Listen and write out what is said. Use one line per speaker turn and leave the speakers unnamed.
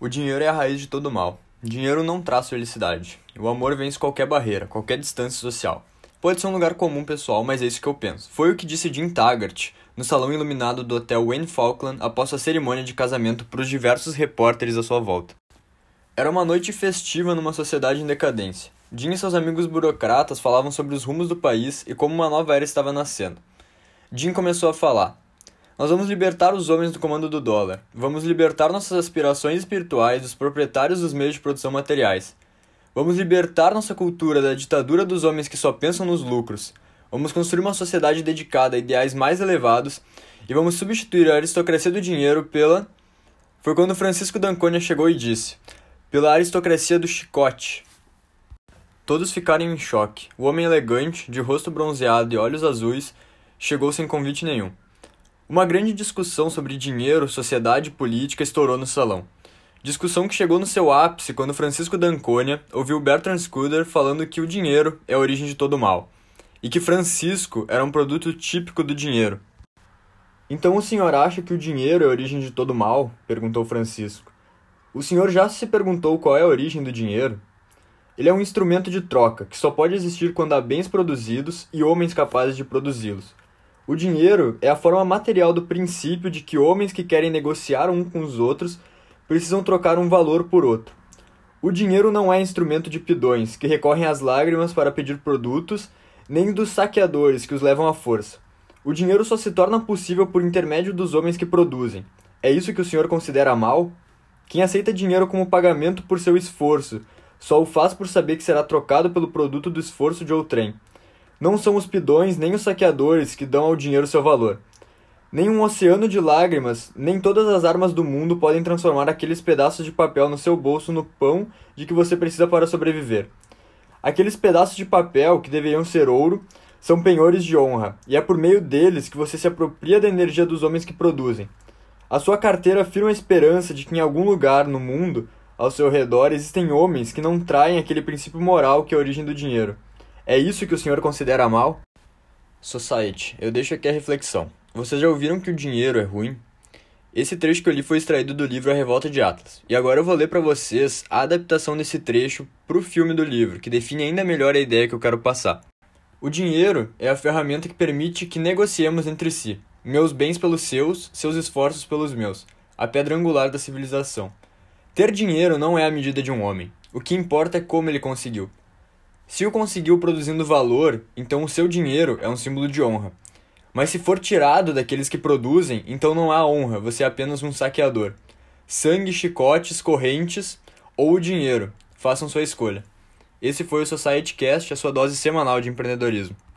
O dinheiro é a raiz de todo mal. Dinheiro não traz felicidade. O amor vence qualquer barreira, qualquer distância social. Pode ser um lugar comum pessoal, mas é isso que eu penso. Foi o que disse Jim Taggart no salão iluminado do hotel Wayne Falkland após a cerimônia de casamento para os diversos repórteres à sua volta. Era uma noite festiva numa sociedade em decadência. Jim e seus amigos burocratas falavam sobre os rumos do país e como uma nova era estava nascendo. Jim começou a falar. Nós vamos libertar os homens do comando do dólar. Vamos libertar nossas aspirações espirituais dos proprietários dos meios de produção materiais. Vamos libertar nossa cultura da ditadura dos homens que só pensam nos lucros. Vamos construir uma sociedade dedicada a ideais mais elevados e vamos substituir a aristocracia do dinheiro pela. Foi quando Francisco D'Anconia chegou e disse: pela aristocracia do chicote. Todos ficaram em choque. O homem elegante, de rosto bronzeado e olhos azuis, chegou sem convite nenhum. Uma grande discussão sobre dinheiro, sociedade e política estourou no salão. Discussão que chegou no seu ápice quando Francisco D'Anconia ouviu Bertrand Scudder falando que o dinheiro é a origem de todo mal, e que Francisco era um produto típico do dinheiro. Então o senhor acha que o dinheiro é a origem de todo mal? perguntou Francisco. O senhor já se perguntou qual é a origem do dinheiro? Ele é um instrumento de troca que só pode existir quando há bens produzidos e homens capazes de produzi-los. O dinheiro é a forma material do princípio de que homens que querem negociar um com os outros precisam trocar um valor por outro. O dinheiro não é instrumento de pidões que recorrem às lágrimas para pedir produtos, nem dos saqueadores que os levam à força. O dinheiro só se torna possível por intermédio dos homens que produzem. É isso que o senhor considera mal? Quem aceita dinheiro como pagamento por seu esforço só o faz por saber que será trocado pelo produto do esforço de outrem. Não são os pidões nem os saqueadores que dão ao dinheiro seu valor. Nem um oceano de lágrimas, nem todas as armas do mundo podem transformar aqueles pedaços de papel no seu bolso no pão de que você precisa para sobreviver. Aqueles pedaços de papel que deveriam ser ouro são penhores de honra, e é por meio deles que você se apropria da energia dos homens que produzem. A sua carteira afirma a esperança de que em algum lugar no mundo, ao seu redor, existem homens que não traem aquele princípio moral que é a origem do dinheiro. É isso que o senhor considera mal? Society, eu deixo aqui a reflexão. Vocês já ouviram que o dinheiro é ruim? Esse trecho que eu li foi extraído do livro A Revolta de Atlas. E agora eu vou ler para vocês a adaptação desse trecho para o filme do livro, que define ainda melhor a ideia que eu quero passar. O dinheiro é a ferramenta que permite que negociemos entre si, meus bens pelos seus, seus esforços pelos meus, a pedra angular da civilização. Ter dinheiro não é a medida de um homem. O que importa é como ele conseguiu. Se o conseguiu produzindo valor, então o seu dinheiro é um símbolo de honra. Mas se for tirado daqueles que produzem, então não há honra, você é apenas um saqueador. Sangue, chicotes, correntes ou dinheiro. Façam sua escolha. Esse foi o Society Cast, a sua dose semanal de empreendedorismo.